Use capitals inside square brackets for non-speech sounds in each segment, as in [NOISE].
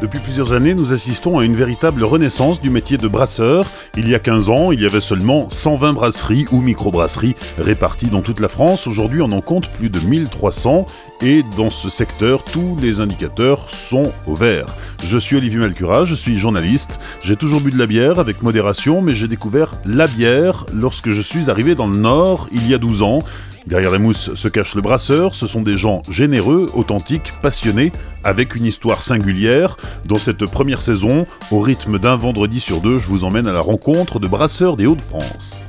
Depuis plusieurs années, nous assistons à une véritable renaissance du métier de brasseur. Il y a 15 ans, il y avait seulement 120 brasseries ou microbrasseries réparties dans toute la France. Aujourd'hui, on en compte plus de 1300 et dans ce secteur, tous les indicateurs sont au vert. Je suis Olivier Malcura, je suis journaliste. J'ai toujours bu de la bière avec modération, mais j'ai découvert la bière lorsque je suis arrivé dans le Nord il y a 12 ans. Derrière la mousse se cache le brasseur, ce sont des gens généreux, authentiques, passionnés, avec une histoire singulière. Dans cette première saison, au rythme d'un vendredi sur deux, je vous emmène à la rencontre de brasseurs des Hauts-de-France.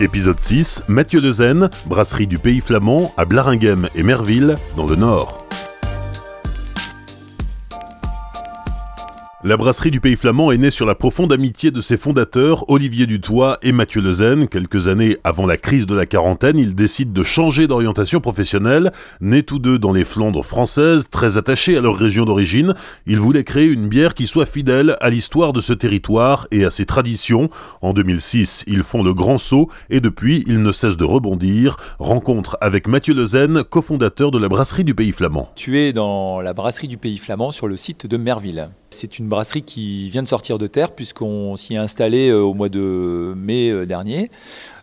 Épisode 6, Mathieu Lezen, brasserie du Pays Flamand à Blaringhem et Merville, dans le Nord. La brasserie du Pays Flamand est née sur la profonde amitié de ses fondateurs, Olivier Dutoit et Mathieu Lezen. Quelques années avant la crise de la quarantaine, ils décident de changer d'orientation professionnelle. Nés tous deux dans les Flandres françaises, très attachés à leur région d'origine, ils voulaient créer une bière qui soit fidèle à l'histoire de ce territoire et à ses traditions. En 2006, ils font le grand saut et depuis, ils ne cessent de rebondir. Rencontre avec Mathieu Lezen, cofondateur de la brasserie du Pays Flamand. Tu es dans la brasserie du Pays Flamand sur le site de Merville. C'est une brasserie qui vient de sortir de terre puisqu'on s'y est installé euh, au mois de mai euh, dernier.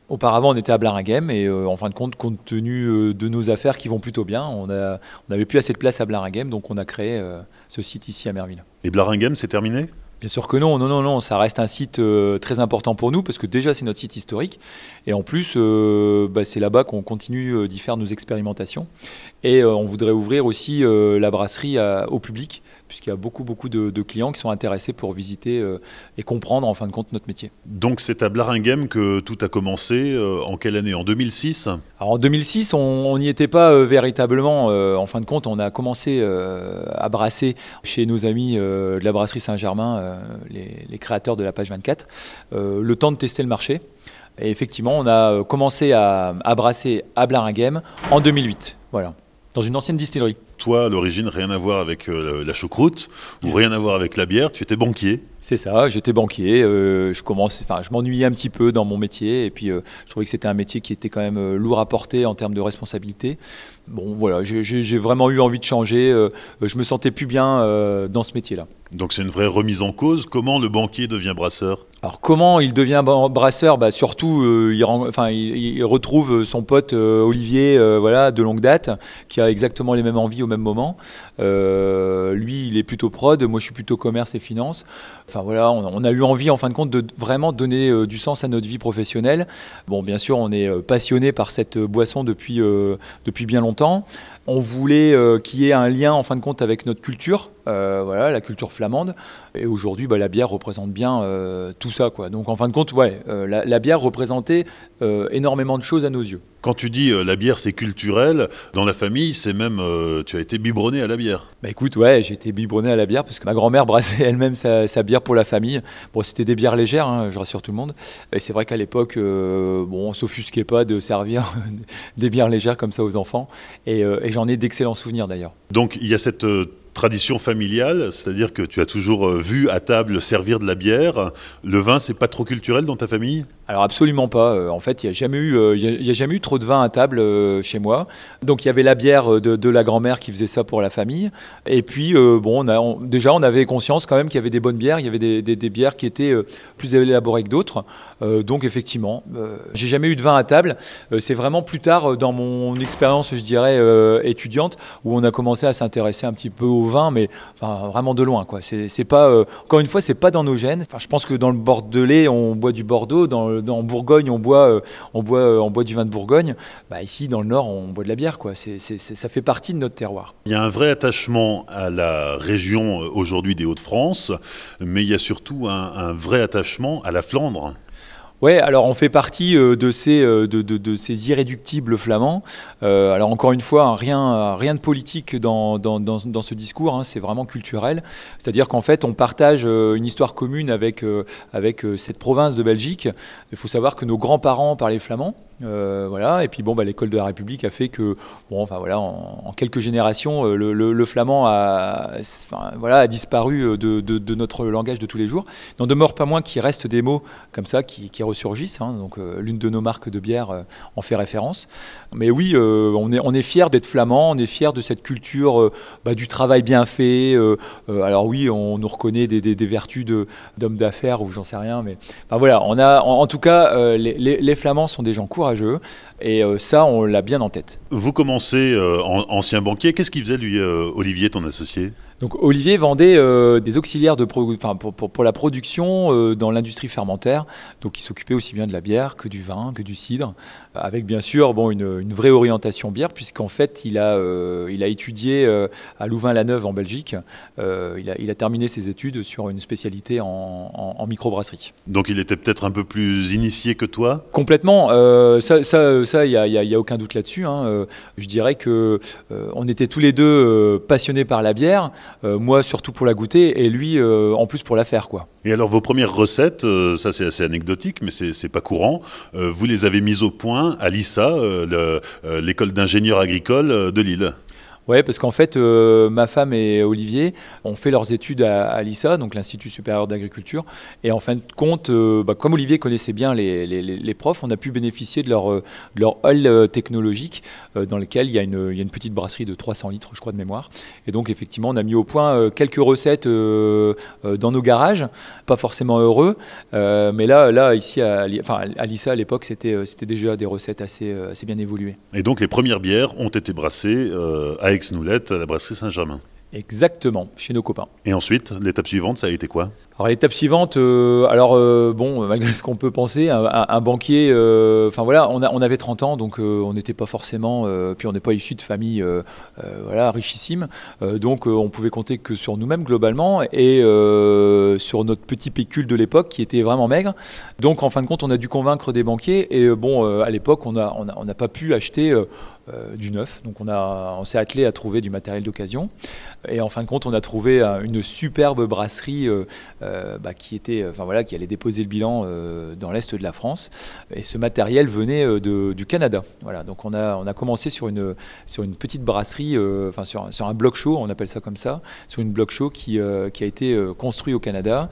Auparavant, on était à Blaringhem et euh, en fin de compte, compte tenu de nos affaires qui vont plutôt bien, on n'avait plus assez de place à Blaringhem, donc on a créé ce site ici à Merville. Et Blaringhem, c'est terminé? Bien sûr que non, non, non, non, ça reste un site très important pour nous parce que déjà c'est notre site historique et en plus bah, c'est là-bas qu'on continue d'y faire nos expérimentations et on voudrait ouvrir aussi la brasserie au public puisqu'il y a beaucoup, beaucoup de, clients qui sont intéressés pour visiter euh, et comprendre en fin de compte notre métier. Donc c'est à Blaringhem que tout a commencé, euh, en quelle année? En 2006 Alors en 2006, on n'y était pas euh, véritablement. en fin de compte, on a commencé à brasser chez nos amis de la brasserie Saint-Germain, les, créateurs de la page 24, le temps de tester le marché. Et effectivement, on a commencé à, à brasser à Blaringhem en 2008. Voilà dans une ancienne distillerie. Toi, à l'origine, rien à voir avec euh, la choucroute ou rien à voir avec la bière, tu étais banquier. C'est ça, j'étais banquier. Euh, je commence, enfin, je m'ennuyais un petit peu dans mon métier et puis euh, je trouvais que c'était un métier qui était quand même lourd à porter en termes de responsabilité. Bon, voilà, j'ai vraiment eu envie de changer. je me sentais plus bien dans ce métier-là. Donc c'est une vraie remise en cause. Comment le banquier devient brasseur? Alors comment il devient brasseur? Bah, Surtout, euh, il, enfin, il, retrouve son pote euh, Olivier, euh, voilà, de longue date, qui a exactement les mêmes envies même moment. lui, il est plutôt prod, moi je suis plutôt commerce et finance. Enfin voilà, on, a eu envie en fin de compte de vraiment donner du sens à notre vie professionnelle. Bon, bien sûr, on est passionné par cette boisson depuis, depuis bien longtemps. On voulait qu'il y ait un lien en fin de compte avec notre culture, voilà, la culture flamande. Et aujourd'hui, bah, la bière représente bien tout ça. Quoi. Donc en fin de compte, ouais, euh, la, bière représentait euh, énormément de choses à nos yeux. Quand tu dis euh, la bière c'est culturel, dans la famille, c'est même, tu as été biberonné à la bière. Bah écoute, ouais, j'ai été biberonné à la bière parce que ma grand-mère brassait elle-même sa, bière pour la famille. Bon, c'était des bières légères, hein, je rassure tout le monde. Et c'est vrai qu'à l'époque, bon, on s'offusquait pas de servir [LAUGHS] des bières légères comme ça aux enfants. Et, et j'en ai d'excellents souvenirs d'ailleurs. Donc il y a cette tradition familiale, c'est-à-dire que tu as toujours euh, vu à table servir de la bière. Le vin, c'est pas trop culturel dans ta famille? Alors absolument pas. Euh, en fait, il n'y a, jamais eu, euh, a jamais eu trop de vin à table euh, chez moi. Donc il y avait la bière de, la grand-mère qui faisait ça pour la famille. Et puis, bon, déjà, on avait conscience quand même qu'il y avait des bonnes bières. Il y avait des, bières qui étaient plus élaborées que d'autres. donc effectivement, j'ai jamais eu de vin à table. C'est vraiment plus tard dans mon expérience, je dirais, étudiante, où on a commencé à s'intéresser un petit peu au vin, mais vraiment de loin. C'est, pas, encore une fois, c'est pas dans nos gènes. Je pense que dans le Bordelais, on boit du Bordeaux. En Bourgogne, on boit, euh, on, boit, euh, on boit du vin de Bourgogne. Bah, ici, dans le Nord, on boit de la bière. Quoi. ça fait partie de notre terroir. Il y a un vrai attachement à la région euh, aujourd'hui des Hauts-de-France, mais il y a surtout un vrai attachement à la Flandre. Ouais, alors on fait partie euh, de, ces, euh, de, ces irréductibles flamands. Euh, alors encore une fois, hein, rien, rien de politique dans, dans, ce discours, hein, c'est vraiment culturel. C'est-à-dire qu'en fait, on partage une histoire commune avec, avec cette province de Belgique. Il faut savoir que nos grands-parents parlaient flamand. Voilà. Et puis bon, bah, l'école de la République a fait que, bon, enfin voilà, en, quelques générations, le, flamand a, voilà, a disparu de, notre langage de tous les jours. N'en demeure pas moins qu'il reste des mots comme ça qui, ressurgissent. Hein. donc l'une de nos marques de bière en fait référence. Mais oui, on est, on fier d'être flamand, on est fier de cette culture bah, du travail bien fait. alors oui, on nous reconnaît des, vertus d'hommes d'affaires ou j'en sais rien, mais voilà, on a, en, tout cas, les, les, Flamands sont des gens courageux et euh, ça, on l'a bien en tête. Vous commencez euh, en ancien banquier. Qu'est-ce qu'il faisait, lui, euh, Olivier, ton associé? Donc Olivier vendait des auxiliaires de enfin, pour, pour, la production dans l'industrie fermentaire. Donc il s'occupait aussi bien de la bière que du vin, que du cidre, avec bien sûr bon, une, une vraie orientation bière, puisqu'en fait il a, il a étudié à Louvain-la-Neuve en Belgique. il, a, il, a, terminé ses études sur une spécialité en, en, microbrasserie. Donc il était peut-être un peu plus initié que toi? Complètement. ça, ça ça, il n'y a, aucun doute là-dessus. Hein. Euh, je dirais que euh, on était tous les deux euh, passionnés par la bière, moi surtout pour la goûter, et lui en plus pour la faire. Quoi. Et alors vos premières recettes, ça c'est assez anecdotique, mais c'est pas courant. vous les avez mises au point à l'ISA, l'école d'ingénieurs agricoles de Lille. Oui, parce qu'en fait, euh, ma femme et Olivier ont fait leurs études à, l'ISA, donc l'Institut supérieur d'agriculture. Et en fin de compte, euh, bah, comme Olivier connaissait bien les, profs, on a pu bénéficier de leur, euh, hall technologique dans lequel il y, a une, petite brasserie de 300 litres, je crois, de mémoire. Et donc, effectivement, on a mis au point quelques recettes dans nos garages, pas forcément heureux. mais là, là ici, à, à l'ISA, à l'époque, c'était déjà des recettes assez, assez bien évoluées. Et donc, les premières bières ont été brassées à Aix-Noulette, à la brasserie Saint-Germain. Exactement, chez nos copains. Et ensuite, l'étape suivante, ça a été quoi? Alors l'étape suivante, euh, alors euh, bon, [LAUGHS] malgré ce qu'on peut penser, un, banquier, euh, enfin voilà, on, a, on, avait 30 ans, donc on n'était pas forcément, puis on n'est pas issu de famille voilà, richissime, donc on pouvait compter que sur nous-mêmes globalement et sur notre petit pécule de l'époque qui était vraiment maigre. Donc en fin de compte, on a dû convaincre des banquiers et bon, à l'époque, on n'a on a, on pas pu acheter du neuf, donc on, a, on s'est attelé à trouver du matériel d'occasion et en fin de compte, on a trouvé une superbe brasserie euh, bah, qui, était, enfin, voilà, qui allait déposer le bilan euh, dans l'est de la France. Et ce matériel venait euh, du Canada. Voilà, donc on a, on a commencé sur une, sur une petite brasserie, enfin sur, sur, un bloc chaud, on appelle ça comme ça, sur une bloc chaud qui, qui a été construit au Canada,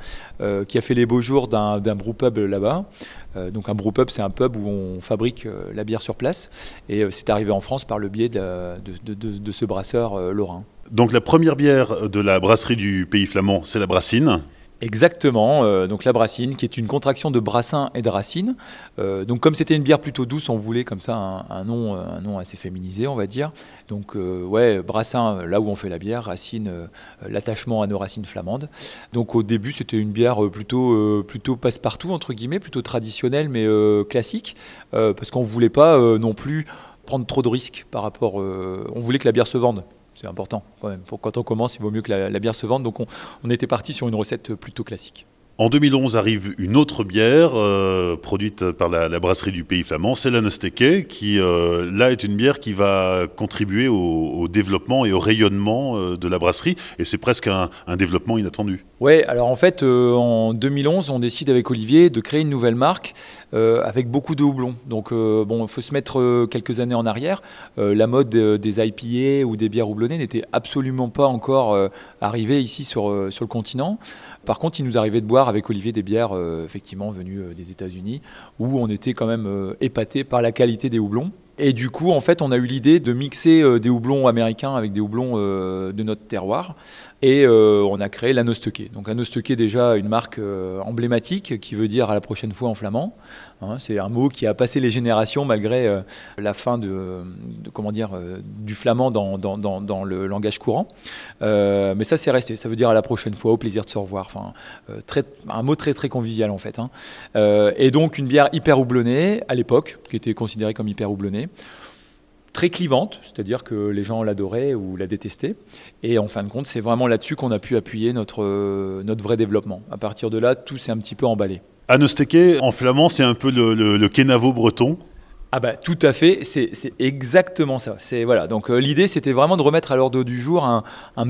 qui a fait les beaux jours d'un, d'un brewpub là-bas. donc un brewpub, c'est un pub où on fabrique la bière sur place. Et c'est arrivé en France par le biais de, de, de ce brasseur lorrain. Donc la première bière de la brasserie du pays flamand, c'est la Brassine. Exactement, euh, donc la brassine, qui est une contraction de brassin et de racine. Euh, donc comme c'était une bière plutôt douce, on voulait comme ça un, nom, euh, un nom assez féminisé, on va dire. Donc ouais, brassin, là où on fait la bière, racine, l'attachement à nos racines flamandes. Donc au début, c'était une bière plutôt, plutôt passe-partout, entre guillemets, plutôt traditionnelle, mais classique, parce qu'on ne voulait pas non plus prendre trop de risques par rapport... on voulait que la bière se vende c'est important quand même. Quand on commence, il vaut mieux que la, bière se vende. Donc on était parti sur une recette plutôt classique. En 2011 arrive une autre bière euh, produite par la, brasserie du pays flamand, c'est la Nosteke, qui euh, là est une bière qui va contribuer au, développement et au rayonnement euh, de la brasserie, et c'est presque un, développement inattendu. Oui, alors en fait, en 2011, on décide avec Olivier de créer une nouvelle marque avec beaucoup de houblons. Donc bon, il faut se mettre quelques années en arrière. la mode des IPA ou des bières houblonnées n'était absolument pas encore arrivée ici sur, sur le continent. Par contre, il nous arrivait de boire avec Olivier des bières euh, effectivement venues euh, des États-Unis, où on était quand même euh, épaté par la qualité des houblons. Et du coup, en fait, on a eu l'idée de mixer euh, des houblons américains avec des houblons euh, de notre terroir. Et euh, on a créé l'Anostoké. Donc Anostoké, déjà une marque emblématique qui veut dire à la prochaine fois en flamand. Hein. c'est un mot qui a passé les générations malgré la fin de, comment dire, du flamand dans, le langage courant. mais ça, c'est resté. Ça veut dire à la prochaine fois, au plaisir de se revoir. Enfin, un mot très très convivial en fait. Hein. et donc une bière hyper houblonnée à l'époque, qui était considérée comme hyper houblonnée très clivante, c'est-à-dire que les gens l'adoraient ou la détestaient. Et en fin de compte, c'est vraiment là-dessus qu'on a pu appuyer notre, euh, notre vrai développement. À partir de là, tout s'est un petit peu emballé. Anosteke, en flamand, c'est un peu le, le, kenavo breton Ah bah tout à fait, c'est exactement ça. C'est voilà. Donc euh, l'idée c'était vraiment de remettre à l'ordre du jour un,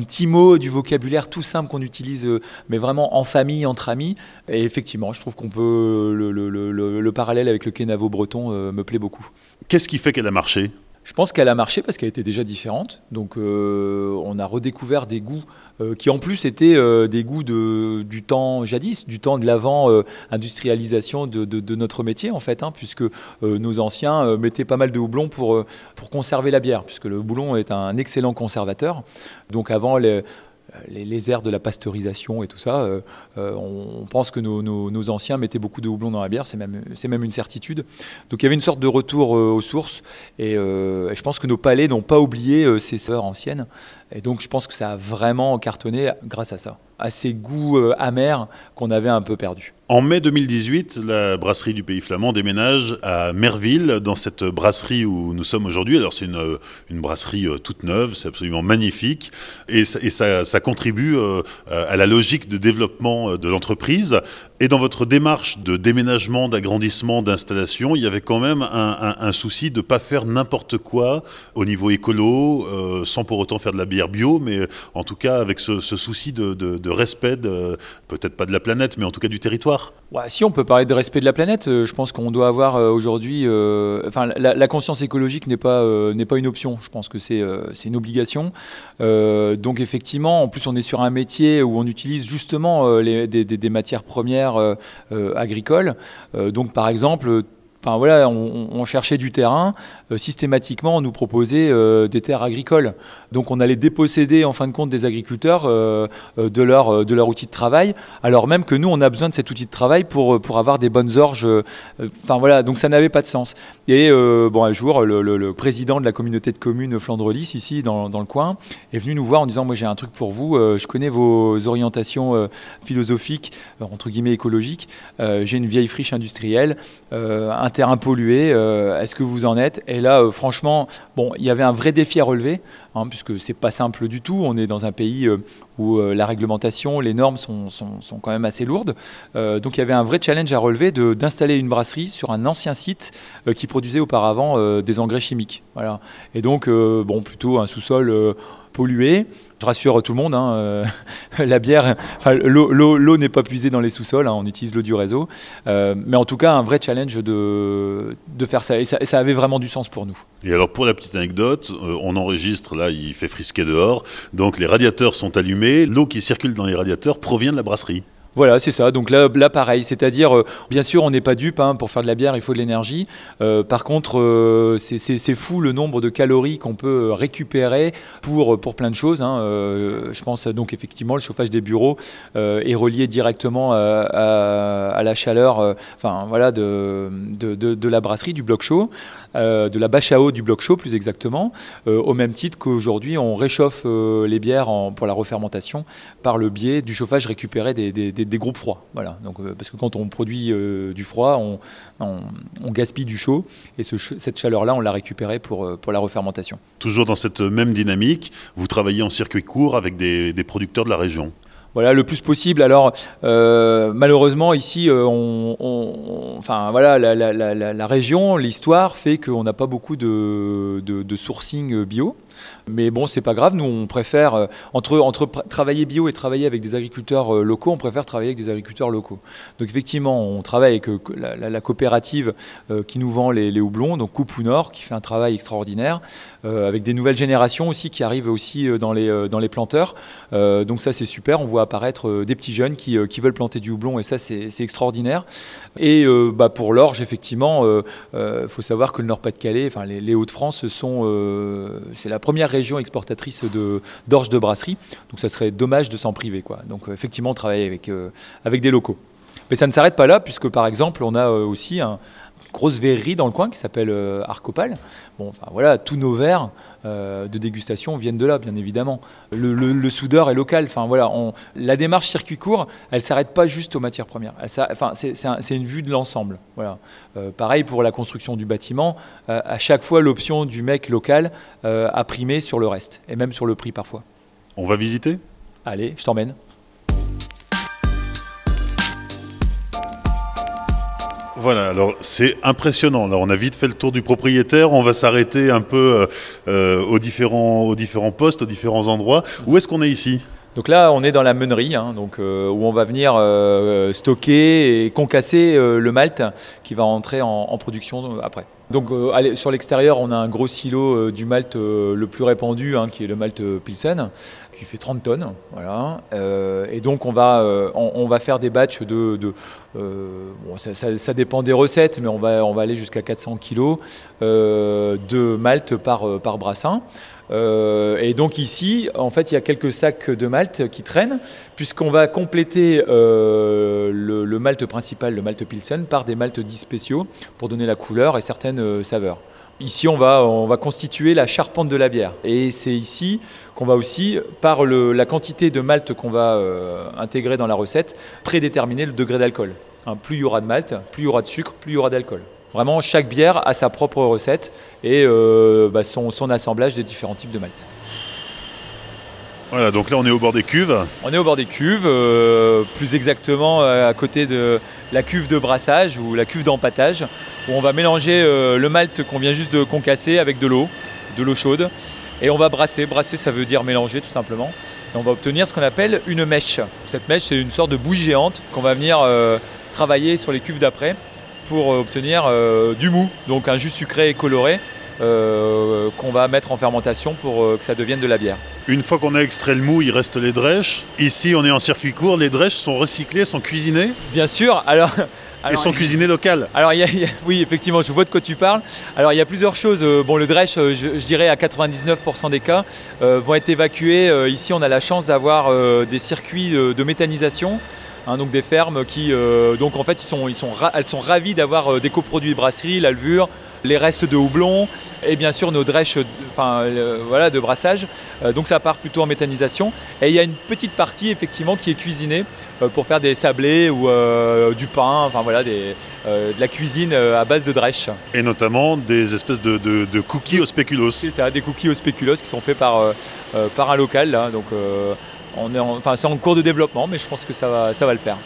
petit mot du vocabulaire tout simple qu'on utilise, euh, mais vraiment en famille, entre amis. Et effectivement, je trouve qu'on peut le, parallèle avec le Kenavo breton euh, me plaît beaucoup. Qu'est-ce qui fait qu'elle a marché? Je pense qu'elle a marché parce qu'elle était déjà différente. Donc on a redécouvert des goûts euh, qui en plus étaient euh, des goûts du temps jadis, du temps de l'avant-industrialisation de, notre métier, en fait, hein, puisque euh, nos anciens mettaient pas mal de houblon pour, pour conserver la bière, puisque le houblon est un excellent conservateur. Donc avant, les, les, les, aires de la pasteurisation et tout ça, on, pense que nos, anciens mettaient beaucoup de houblon dans la bière, c'est même, une certitude. Donc il y avait une sorte de retour aux sources, et, et, je pense que nos palais n'ont pas oublié ces saveurs anciennes. Et donc je pense que ça a vraiment cartonné grâce à ça, à ces goûts euh, amers qu'on avait un peu perdus. En mai 2018, la brasserie du Pays Flamand déménage à Merville, dans cette brasserie où nous sommes aujourd'hui. Alors c'est une, une, brasserie euh, toute neuve, c'est absolument magnifique, et, ça, contribue euh, à la logique de développement de l'entreprise. Et dans votre démarche de déménagement, d'agrandissement, d'installation, il y avait quand même un, un, un souci de ne pas faire n'importe quoi au niveau écolo, sans pour autant faire de la bière bio, mais en tout cas avec ce, souci de, respect, peut-être pas de la planète, mais en tout cas du territoire. si on peut parler de respect de la planète, euh, je pense qu'on doit avoir euh, aujourd'hui, euh, enfin la, conscience écologique n'est pas n'est pas une option. Je pense que c'est c'est une obligation. donc effectivement, en plus on est sur un métier où on utilise justement des, des, matières premières agricoles. donc par exemple Enfin voilà, on, cherchait du terrain. Euh, systématiquement, on nous proposait euh, des terres agricoles. Donc on allait déposséder en fin de compte des agriculteurs euh, de, leur, de leur outil de travail, alors même que nous, on a besoin de cet outil de travail pour, pour avoir des bonnes orges. Enfin voilà, donc ça n'avait pas de sens. Et bon, un jour, le, président de la communauté de communes Flandre-Lys, ici dans, dans, le coin, est venu nous voir en disant, moi j'ai un truc pour vous, je connais vos orientations philosophiques, entre guillemets écologiques, j'ai une vieille friche industrielle, terrain pollué, est-ce que vous en êtes? Et là, euh, franchement, bon, il y avait un vrai défi à relever, hein, puisque c'est pas simple du tout. On est dans un pays euh, où euh, la réglementation, les normes sont, sont, quand même assez lourdes. donc il y avait un vrai challenge à relever d'installer une brasserie sur un ancien site qui produisait auparavant des engrais chimiques. Voilà. Et donc, bon, plutôt un sous-sol pollué. Je rassure tout le monde, hein, euh, [LAUGHS] la bière, l'eau n'est pas puisée dans les sous-sols, hein, on utilise l'eau du réseau. Euh, mais en tout cas, un vrai challenge de, de faire ça et, ça. avait vraiment du sens pour nous. Et alors, pour la petite anecdote, euh, on enregistre, là, il fait frisquer dehors. Donc, les radiateurs sont allumés. L'eau qui circule dans les radiateurs provient de la brasserie. Voilà, c'est ça. Donc là, pareil. C'est-à-dire, euh, bien sûr, on n'est pas dupe. Hein, pour faire de la bière, il faut de l'énergie. Euh, par contre, euh, c'est fou le nombre de calories qu'on peut récupérer pour, plein de choses. Hein. je pense donc effectivement, le chauffage des bureaux est relié directement à, la chaleur voilà, de, la brasserie, du bloc chaud, de la bâche à eau du bloc chaud plus exactement, au même titre qu'aujourd'hui, on réchauffe les bières pour la refermentation par le biais du chauffage récupéré des, groupes froids. Voilà. Donc, euh, parce que quand on produit euh, du froid, on, gaspille du chaud et cette chaleur-là, on l'a récupérée pour, euh, pour la refermentation. Toujours dans cette même dynamique, vous travaillez en circuit court avec des, producteurs de la région voilà le plus possible. Alors malheureusement ici, on, enfin voilà, la, région, l'histoire fait qu'on n'a pas beaucoup de, de sourcing bio. Mais bon, c'est pas grave. Nous, on préfère, euh, entre, entre travailler bio et travailler avec des agriculteurs euh, locaux, on préfère travailler avec des agriculteurs locaux. Donc, effectivement, on travaille avec euh, la, coopérative qui nous vend les, houblons, donc Coupe Nord, qui fait un travail extraordinaire, avec des nouvelles générations aussi qui arrivent aussi dans les, dans les planteurs. donc, ça, c'est super. On voit apparaître des petits jeunes qui, qui veulent planter du houblon, et ça, c'est extraordinaire. Et bah, pour l'orge, effectivement, il faut savoir que le Nord-Pas-de-Calais, enfin, les, Hauts-de-France, c'est la première région exportatrice d'orge de, brasserie. Donc ça serait dommage de s'en priver. Quoi. Donc euh, effectivement, on travaille avec, euh, avec des locaux. Mais ça ne s'arrête pas là, puisque par exemple, on a euh, aussi un, grosse verrerie dans le coin qui s'appelle Arcopal. Bon, enfin voilà, tous nos verres de dégustation viennent de là, bien évidemment. Le, soudeur est local. Enfin voilà, on, la démarche circuit court, elle s'arrête pas juste aux matières premières. enfin, c'est une vue de l'ensemble. Voilà. pareil pour la construction du bâtiment. à chaque fois, l'option du mec local a primé sur le reste, et même sur le prix parfois. On va visiter? Allez, je t'emmène. Voilà, alors c'est impressionnant. On a vite fait le tour du propriétaire. On va s'arrêter un peu euh, aux, différents, aux différents postes, aux différents endroits. Où est-ce qu'on est ici? Donc là, on est dans la meunerie, hein, donc, euh, où on va venir euh, stocker et concasser le malt qui va entrer en, en production après. Donc sur l'extérieur, on a un gros silo du malt le plus répandu, hein, qui est le malt Pilsen, qui fait 30 tonnes. Voilà. et donc on va, on, va faire des batchs de... de bon, ça, ça, dépend des recettes, mais on va, on va aller jusqu'à 400 kg de malt par, par brassin. Euh, et donc ici, en fait, il y a quelques sacs de malt qui traînent, puisqu'on va compléter euh, le, malt principal, le malt Pilsen, par des maltes dits spéciaux pour donner la couleur et certaines euh, saveurs. Ici, on va, on va constituer la charpente de la bière. Et c'est ici qu'on va aussi, par la quantité de malt qu'on va intégrer dans la recette, prédéterminer le degré d'alcool. Hein, plus il y aura de malt, plus il y aura de sucre, plus il y aura d'alcool. Vraiment, chaque bière a sa propre recette et euh, bah, son, assemblage des différents types de malt. Voilà, donc là on est au bord des cuves. On est au bord des cuves, euh, plus exactement euh, à côté de la cuve de brassage ou la cuve d'empattage, où on va mélanger le malt qu'on vient juste de concasser avec de l'eau, de l'eau chaude, et on va brasser. Brasser, ça veut dire mélanger tout simplement. Et on va obtenir ce qu'on appelle une mèche. Cette mèche, c'est une sorte de bouille géante qu'on va venir travailler sur les cuves d'après pour euh, obtenir euh, du mou, donc un jus sucré et coloré euh, qu'on va mettre en fermentation pour que ça devienne de la bière. Une fois qu'on a extrait le mou, il reste les drèches. Ici, on est en circuit court. Les drèches sont recyclées, sont cuisinées Bien sûr. Alors, Elles sont cuisinées locales. Alors, oui, effectivement, je vois de quoi tu parles. Alors, il y a plusieurs choses. Bon, le drèche, je, dirais à 99% des cas, vont être évacués. ici, on a la chance d'avoir des circuits de méthanisation. Hein, donc des fermes qui, euh, donc en fait, ils sont, ils sont elles sont ravies d'avoir euh, des coproduits de brasserie, la levure, les restes de houblon et bien sûr nos drèches enfin, voilà, de brassage. Euh, donc ça part plutôt en méthanisation. Et il y a une petite partie effectivement qui est cuisinée pour faire des sablés ou du pain, enfin voilà, des, de la cuisine à base de drèche. Et notamment des espèces de, de, cookies au spéculoos. C'est ça, des cookies au spéculoos qui sont faits par, par un local là. Donc, enfin, c'est en cours de développement, mais je pense que ça va, ça va le faire.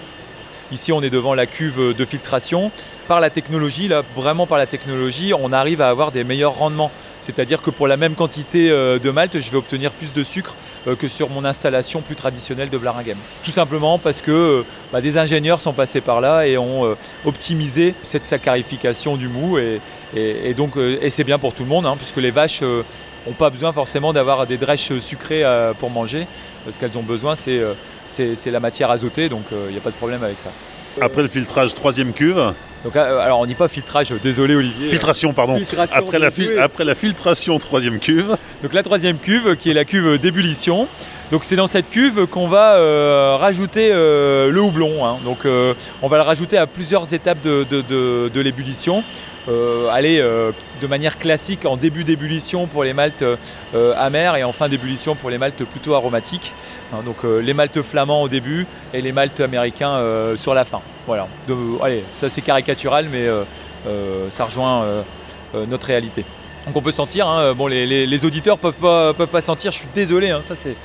Ici, on est devant la cuve de filtration. Par la technologie, là, vraiment par la technologie, on arrive à avoir des meilleurs rendements. C'est-à-dire que pour la même quantité euh, de malt, je vais obtenir plus de sucre euh, que sur mon installation plus traditionnelle de Blaringhem. Tout simplement parce que euh, bah, des ingénieurs sont passés par là et ont optimisé cette saccharification du mou. Et, donc, et c'est bien pour tout le monde, hein, puisque les vaches n'ont pas besoin forcément d'avoir des drèches sucrées pour manger ce qu'elles ont besoin, c'est euh, la matière azotée, donc il n'y a pas de problème avec ça. Après le filtrage, troisième cuve donc, euh, alors on dit pas filtrage, désolé Olivier. Filtration, pardon. après, la après la filtration, troisième cuve. Donc la troisième cuve, qui est la cuve d'ébullition. Donc c'est dans cette cuve qu'on va rajouter le houblon. Hein. Donc on va le rajouter à plusieurs étapes de, l'ébullition. Euh, aller euh, de manière classique en début d'ébullition pour les maltes euh, amers et en fin d'ébullition pour les maltes plutôt aromatiques. Hein, donc les maltes flamands au début et les maltes américains sur la fin. Voilà. allez, ça c'est caricatural, mais ça rejoint notre réalité. Donc on peut sentir, hein, bon les, auditeurs peuvent pas, peuvent pas sentir, je suis désolé, ça c'est,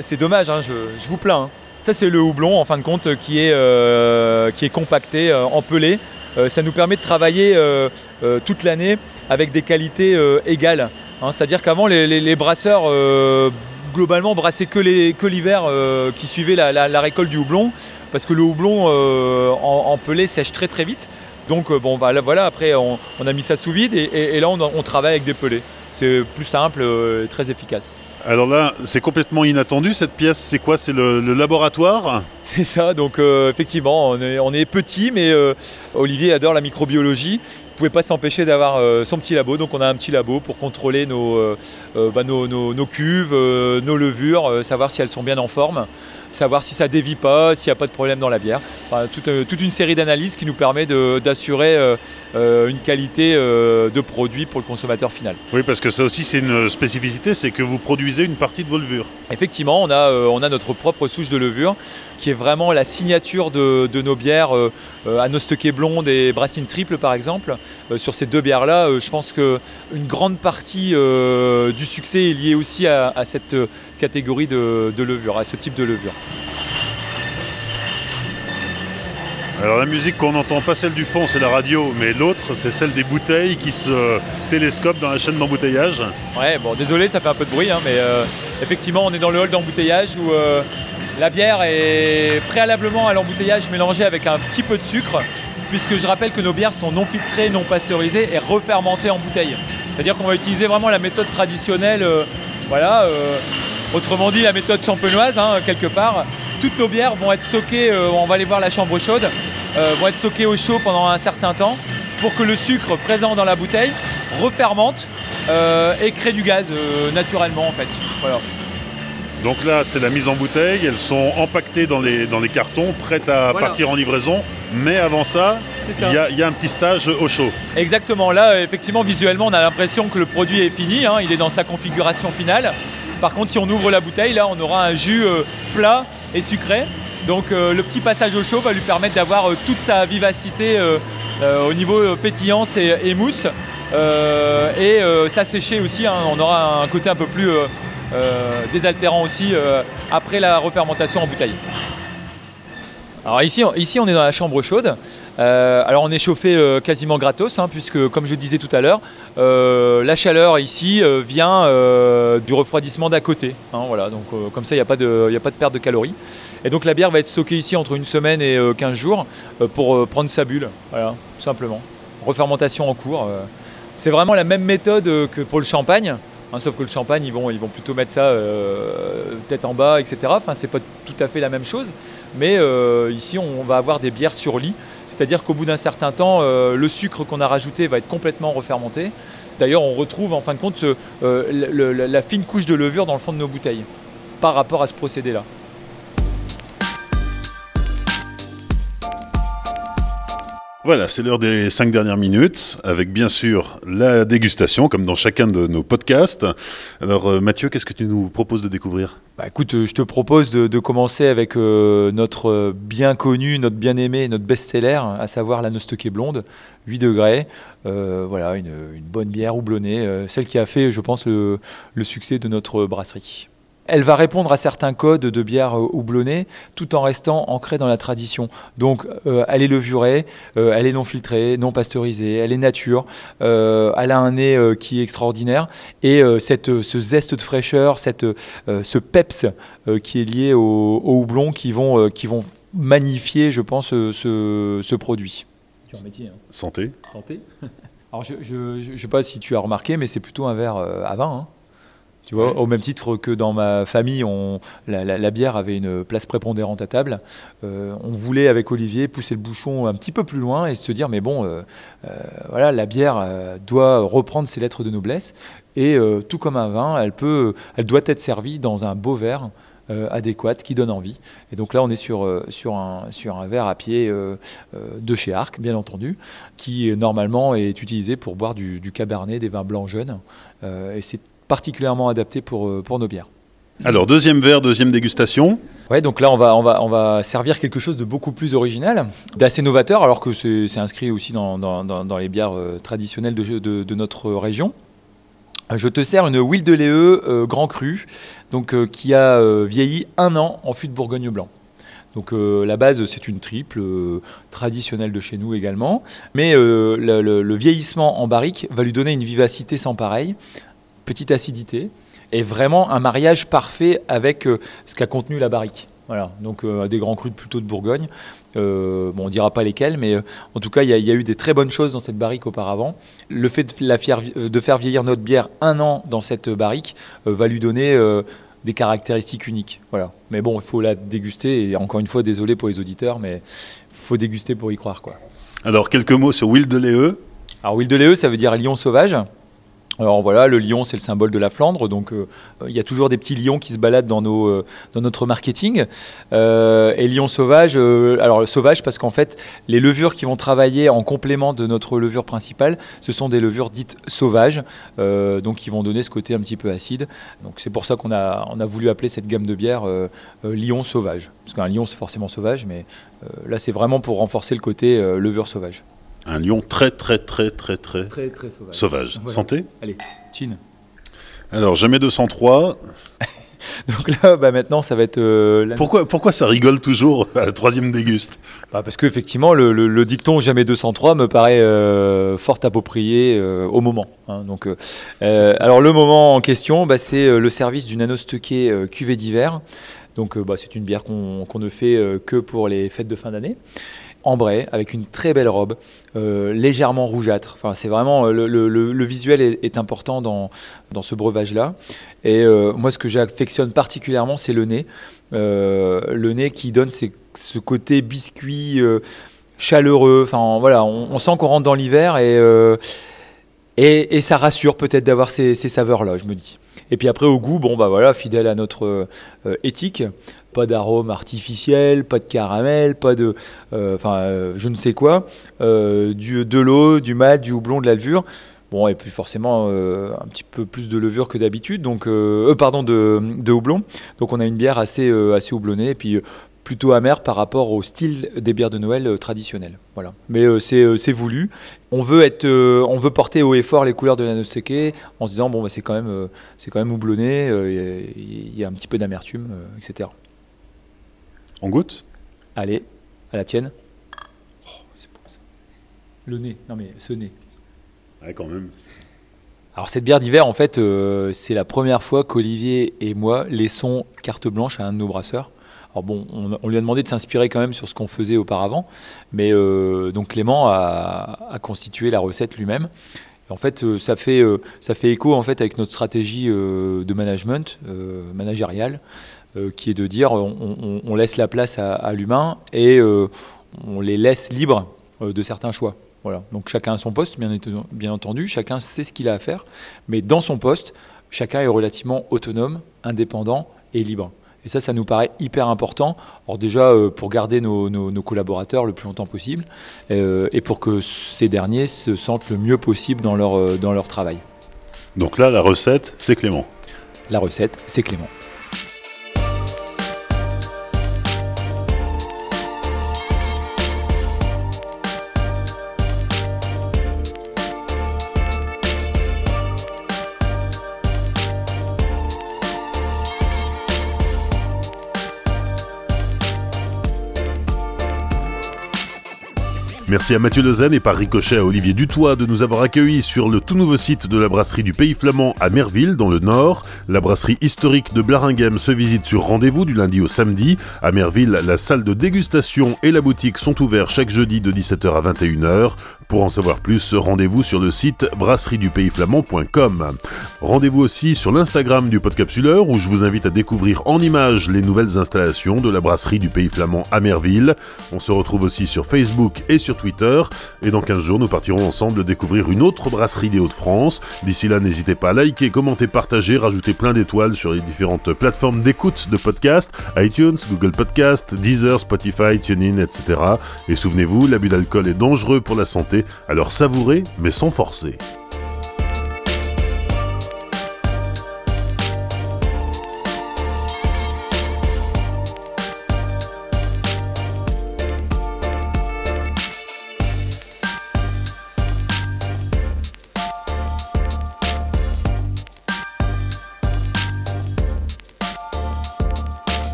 c'est, dommage, je, vous plains. Ça c'est le houblon en fin de compte qui est, est compacté, empelé. Euh, ça nous permet de travailler euh, euh, toute l'année avec des qualités égales. Hein. C'est-à-dire qu'avant, les, brasseurs globalement brassaient que l'hiver qui suivait la, récolte du houblon, parce que le houblon en, pelé sèche très très vite. Donc bon, bah, voilà, après on, a mis ça sous vide et, là on, travaille avec des pelés. C'est plus simple et très efficace. Alors là, c'est complètement inattendu cette pièce. C'est quoi? C'est le, laboratoire? [LAUGHS] C'est ça. Donc euh, effectivement, on est, petit, mais euh, Olivier adore la microbiologie. Il ne pouvait pas s'empêcher d'avoir euh, son petit labo. Donc on a un petit labo pour contrôler nos, bah, nos cuves, nos levures, savoir si elles sont bien en forme savoir si ça dévie pas, s'il n'y a pas de problème dans la bière. toute, toute, une série d'analyses qui nous permet d'assurer euh, euh, une qualité euh, de produit pour le consommateur final. Oui, parce que ça aussi c'est une spécificité, c'est que vous produisez une partie de vos levures. Effectivement, on a, on a notre propre souche de levure qui est vraiment la signature de, nos bières à Nostoquet Blonde et Brassine Triple par exemple. sur ces deux bières-là, je pense qu'une grande partie du succès est liée aussi à, à cette catégorie de, levure, à ce type de levure. Alors la musique qu'on entend, pas celle du fond, c'est la radio, mais l'autre, c'est celle des bouteilles qui se télescopent dans la chaîne d'embouteillage. Ouais, bon, désolé, ça fait un peu de bruit, hein, mais euh, effectivement, on est dans le hall d'embouteillage où euh, la bière est préalablement à l'embouteillage mélangée avec un petit peu de sucre, puisque je rappelle que nos bières sont non filtrées, non pasteurisées et refermentées en bouteille. C'est-à-dire qu'on va utiliser vraiment la méthode traditionnelle, euh, voilà, autrement dit la méthode champenoise, hein, quelque part toutes nos bières vont être stockées, euh, on va aller voir la chambre chaude, euh, vont être stockées au chaud pendant un certain temps pour que le sucre présent dans la bouteille refermente euh, et crée du gaz naturellement en fait. Voilà. Donc là, c'est la mise en bouteille. Elles sont empaquetées dans les, dans les cartons, prêtes à partir en livraison. Mais avant ça, il y, a un petit stage au chaud. Exactement. Là, effectivement, visuellement, on a l'impression que le produit est fini. Hein. il est dans sa configuration finale. Par contre, si on ouvre la bouteille, là, on aura un jus euh, plat et sucré. Donc euh, le petit passage au chaud va lui permettre d'avoir euh, toute sa vivacité au niveau pétillance et, mousse. et ça sécher aussi, hein. on aura un côté un peu plus désaltérant aussi après la refermentation en bouteille. Alors ici, ici, on est dans la chambre chaude. Euh, alors on est chauffé euh, quasiment gratos, hein, puisque comme je disais tout à l'heure, euh, la chaleur ici vient du refroidissement d'à côté. Hein, voilà, donc comme ça, il n'y a, pas de, a pas de perte de calories. Et donc la bière va être stockée ici entre une semaine et 15 jours pour prendre sa bulle. Voilà, tout simplement. Refermentation en cours. C'est vraiment la même méthode que pour le champagne. Hein, sauf que le champagne, ils vont, ils vont plutôt mettre ça tête en bas, etc. Enfin, c'est pas tout à fait la même chose. Mais euh, ici, on va avoir des bières sur lit, c'est-à-dire qu'au bout d'un certain temps, euh, le sucre qu'on a rajouté va être complètement refermenté. D'ailleurs, on retrouve en fin de compte euh, la fine couche de levure dans le fond de nos bouteilles par rapport à ce procédé-là. Voilà, c'est l'heure des cinq dernières minutes, avec bien sûr la dégustation, comme dans chacun de nos podcasts. Alors euh, Mathieu, qu'est-ce que tu nous proposes de découvrir? Bah, Écoute, euh, je te propose de, commencer avec euh, notre bien connu, notre bien aimé, notre best-seller, à savoir la Nosteke Blonde, 8 degrés. voilà, une, bonne bière houblonnée, celle qui a fait, je pense, le succès de notre brasserie. Elle va répondre à certains codes de bière euh, houblonnée tout en restant ancrée dans la tradition. Donc euh, elle est levurée, euh, elle est non filtrée, non pasteurisée, elle est nature, elle a un nez qui est extraordinaire et cette, ce zeste de fraîcheur, cette, ce peps qui est lié au, houblon qui vont, qui vont magnifier, je pense, ce, produit. Métier, hein. Santé. Santé. [LAUGHS] Alors je ne sais pas si tu as remarqué, mais c'est plutôt un verre à vin. Hein. Tu vois, au même titre que dans ma famille, on, la, bière avait une place prépondérante à table. Euh, on voulait avec Olivier pousser le bouchon un petit peu plus loin et se dire mais bon, euh, euh, voilà, la bière doit reprendre ses lettres de noblesse et tout comme un vin, elle peut, elle doit être servie dans un beau verre. adéquat qui donne envie. Et donc là, on est sur, sur, un, sur un verre à pied de chez Arc, bien entendu, qui normalement est utilisé pour boire du, du cabernet, des vins blancs jeunes. et c'est particulièrement adapté pour, euh, pour nos bières. Alors, deuxième verre, deuxième dégustation. Ouais, donc là, on va, on, va, on va servir quelque chose de beaucoup plus original, d'assez novateur, alors que c'est inscrit aussi dans, dans, dans, les bières euh, traditionnelles de, de, de, notre région. Je te sers une huile de Léeux euh, Grand Cru, donc, qui a vieilli un an en fût de Bourgogne blanc. Donc la base, c'est une triple traditionnelle de chez nous également. Mais le, le, vieillissement en barrique va lui donner une vivacité sans pareil, petite acidité, et vraiment un mariage parfait avec euh, ce qu'a contenu la barrique. Voilà, donc euh, des grands crus plutôt de Bourgogne. Euh, bon, on ne dira pas lesquels, mais en tout cas, il y, a eu des très bonnes choses dans cette barrique auparavant. Le fait de, la de faire vieillir notre bière un an dans cette barrique va lui donner des caractéristiques uniques. Voilà. Mais bon, il faut la déguster. Et encore une fois, désolé pour les auditeurs, mais il faut déguster pour y croire. Quoi. Alors, quelques mots sur Will de Léeux. Alors, Will de Léeux, ça veut dire lion sauvage. Alors voilà, le lion, c'est le symbole de la Flandre, donc euh, il y a toujours des petits lions qui se baladent dans, euh, notre marketing. Euh, et lion sauvage, alors sauvage parce qu'en fait, les levures qui vont travailler en complément de notre levure principale, ce sont des levures dites sauvages, donc qui vont donner ce côté un petit peu acide. Donc c'est pour ça qu'on a, on a voulu appeler cette gamme de bière lion sauvage. Parce qu'un lion, c'est forcément sauvage, mais là, c'est vraiment pour renforcer le côté levure sauvage. Un lion très, très, très, très, très, très, très sauvage. sauvage. Santé Allez, Chine. Alors, jamais 203. [LAUGHS] Donc là, bah, maintenant, ça va être. euh, Pourquoi, pourquoi ça rigole toujours à la troisième déguste? Bah, parce qu'effectivement, le, le- le dicton jamais 203 me paraît euh, fort approprié euh, au moment. hein. donc, alors le moment en question, bah, c'est le service du nano stocké euh, cuvée d'hiver. Donc bah, c'est une bière qu'on qu'on ne fait que pour les fêtes de fin d'année. Ambrée, avec une très belle robe, légèrement rougeâtre. Enfin, c'est vraiment euh, le, visuel est, important dans, dans ce breuvage-là. Et euh, moi, ce que j'affectionne particulièrement, c'est le nez. Euh, le nez qui donne ce côté biscuit euh, chaleureux. Enfin, voilà, on, sent qu'on rentre dans l'hiver et, euh, et, ça rassure peut-être d'avoir ces saveurs-là, je me dis. Et puis après, au goût, bon, bah voilà, fidèle à notre euh, éthique. Pas d'arôme artificiel, pas de caramel, pas de. euh, Enfin, euh, je ne sais quoi. Du, de l'eau, du malt, du houblon, de la levure. Bon, et puis forcément, un petit peu plus de levure que d'habitude. Donc, euh, pardon, de, de houblon. Donc, on a une bière assez, assez houblonnée. Et puis. Plutôt amère par rapport au style des bières de Noël euh, traditionnelles. Voilà. Mais euh, c'est euh, c'est voulu. On veut être, euh, on veut porter haut et fort les couleurs de l'Anoseke en se disant bon bah, c'est quand même, c'est quand même houblonné. Il y, a un petit peu d'amertume, etc. On goûte? Allez, à la tienne. Oh, c'est beau, ça. Le nez. Non mais ce nez. Ouais, quand même. Alors cette bière d'hiver, en fait, c'est la première fois qu'Olivier et moi laissons carte blanche à un de nos brasseurs. Alors bon, on, lui a demandé de s'inspirer quand même sur ce qu'on faisait auparavant, mais euh, donc Clément a, constitué la recette lui-même. En fait, euh, ça fait euh, ça fait écho en fait avec notre stratégie de management managériale, qui est de dire on, laisse la place à, l'humain et on les laisse libres de certains choix. Voilà. Donc chacun a son poste, bien entendu, chacun sait ce qu'il a à faire, mais dans son poste, chacun est relativement autonome, indépendant et libre. Et ça, ça nous paraît hyper important. Alors déjà, euh, pour garder nos, nos- nos collaborateurs le plus longtemps possible, euh, et pour que ces derniers se sentent le mieux possible dans leur, euh, dans leur travail. Donc là, la recette, c'est Clément. La recette, c'est Clément. Merci à Mathieu Lezen et par ricochet à Olivier Dutoit de nous avoir accueillis sur le tout nouveau site de la brasserie du Pays Flamand à Merville, dans le Nord. La brasserie historique de Blaringhem se visite sur rendez-vous du lundi au samedi. À Merville, la salle de dégustation et la boutique sont ouverts chaque jeudi de 17h à 21h. Pour en savoir plus, rendez-vous sur le site brasseriedupaysflamand.com. Rendez-vous aussi sur l'Instagram du Podcapsuleur où je vous invite à découvrir en images les nouvelles installations de la brasserie du Pays Flamand à Merville. On se retrouve aussi sur Facebook et sur Twitter. Et dans 15 jours, nous partirons ensemble découvrir une autre brasserie des Hauts-de-France. D'ici là, n'hésitez pas à liker, commenter, partager, rajouter plein d'étoiles sur les différentes plateformes d'écoute de podcasts, iTunes, Google Podcast, Deezer, Spotify, TuneIn, etc. Et souvenez-vous, l'abus d'alcool est dangereux pour la santé, alors savourez, mais sans forcer.